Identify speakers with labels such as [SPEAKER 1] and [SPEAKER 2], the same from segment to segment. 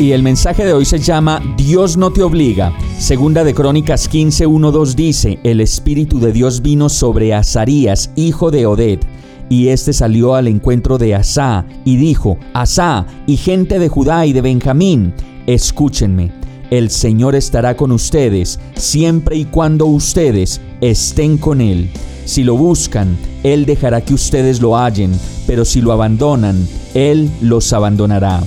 [SPEAKER 1] Y el mensaje de hoy se llama Dios no te obliga. Segunda de Crónicas 15, 2 dice, el Espíritu de Dios vino sobre Azarías, hijo de Oded y éste salió al encuentro de Asá y dijo, Asá y gente de Judá y de Benjamín, escúchenme, el Señor estará con ustedes siempre y cuando ustedes estén con Él. Si lo buscan, Él dejará que ustedes lo hallen, pero si lo abandonan, Él los abandonará.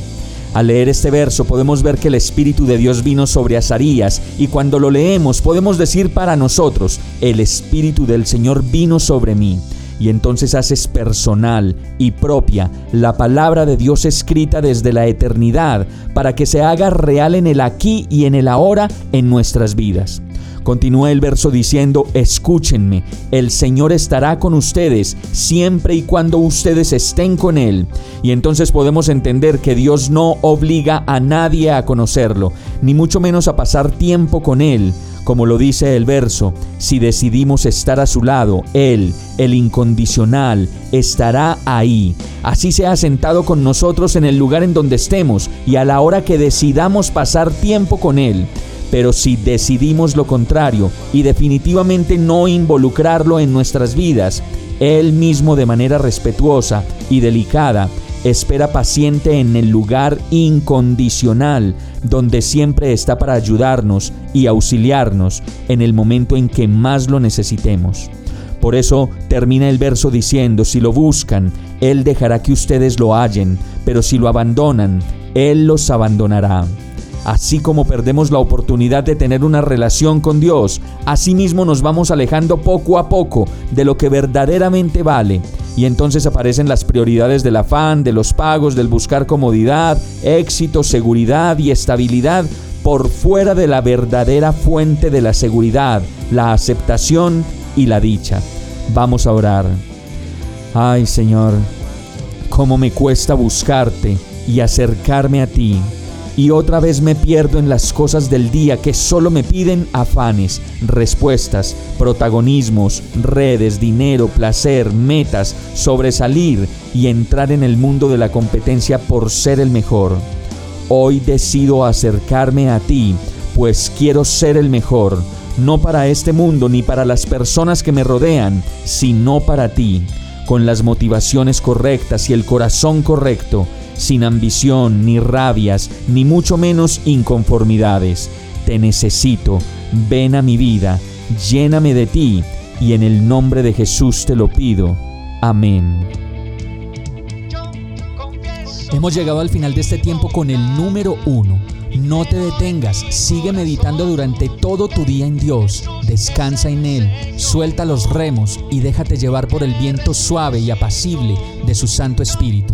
[SPEAKER 1] Al leer este verso podemos ver que el Espíritu de Dios vino sobre Azarías y cuando lo leemos podemos decir para nosotros, el Espíritu del Señor vino sobre mí y entonces haces personal y propia la palabra de Dios escrita desde la eternidad para que se haga real en el aquí y en el ahora en nuestras vidas. Continúa el verso diciendo, escúchenme, el Señor estará con ustedes siempre y cuando ustedes estén con Él. Y entonces podemos entender que Dios no obliga a nadie a conocerlo, ni mucho menos a pasar tiempo con Él como lo dice el verso, si decidimos estar a su lado, Él, el incondicional, estará ahí. Así se ha sentado con nosotros en el lugar en donde estemos y a la hora que decidamos pasar tiempo con Él. Pero si decidimos lo contrario y definitivamente no involucrarlo en nuestras vidas, Él mismo de manera respetuosa y delicada espera paciente en el lugar incondicional, donde siempre está para ayudarnos y auxiliarnos en el momento en que más lo necesitemos. Por eso termina el verso diciendo, si lo buscan, Él dejará que ustedes lo hallen, pero si lo abandonan, Él los abandonará. Así como perdemos la oportunidad de tener una relación con Dios, asimismo nos vamos alejando poco a poco de lo que verdaderamente vale. Y entonces aparecen las prioridades del afán, de los pagos, del buscar comodidad, éxito, seguridad y estabilidad por fuera de la verdadera fuente de la seguridad, la aceptación y la dicha. Vamos a orar. Ay Señor, cómo me cuesta buscarte y acercarme a ti y otra vez me pierdo en las cosas del día que solo me piden afanes, respuestas, protagonismos, redes, dinero, placer, metas, sobresalir y entrar en el mundo de la competencia por ser el mejor. Hoy decido acercarme a ti, pues quiero ser el mejor, no para este mundo ni para las personas que me rodean, sino para ti, con las motivaciones correctas y el corazón correcto sin ambición, ni rabias, ni mucho menos inconformidades. Te necesito, ven a mi vida, lléname de ti, y en el nombre de Jesús te lo pido. Amén.
[SPEAKER 2] Hemos llegado al final de este tiempo con el número uno. No te detengas, sigue meditando durante todo tu día en Dios, descansa en Él, suelta los remos y déjate llevar por el viento suave y apacible de su Santo Espíritu.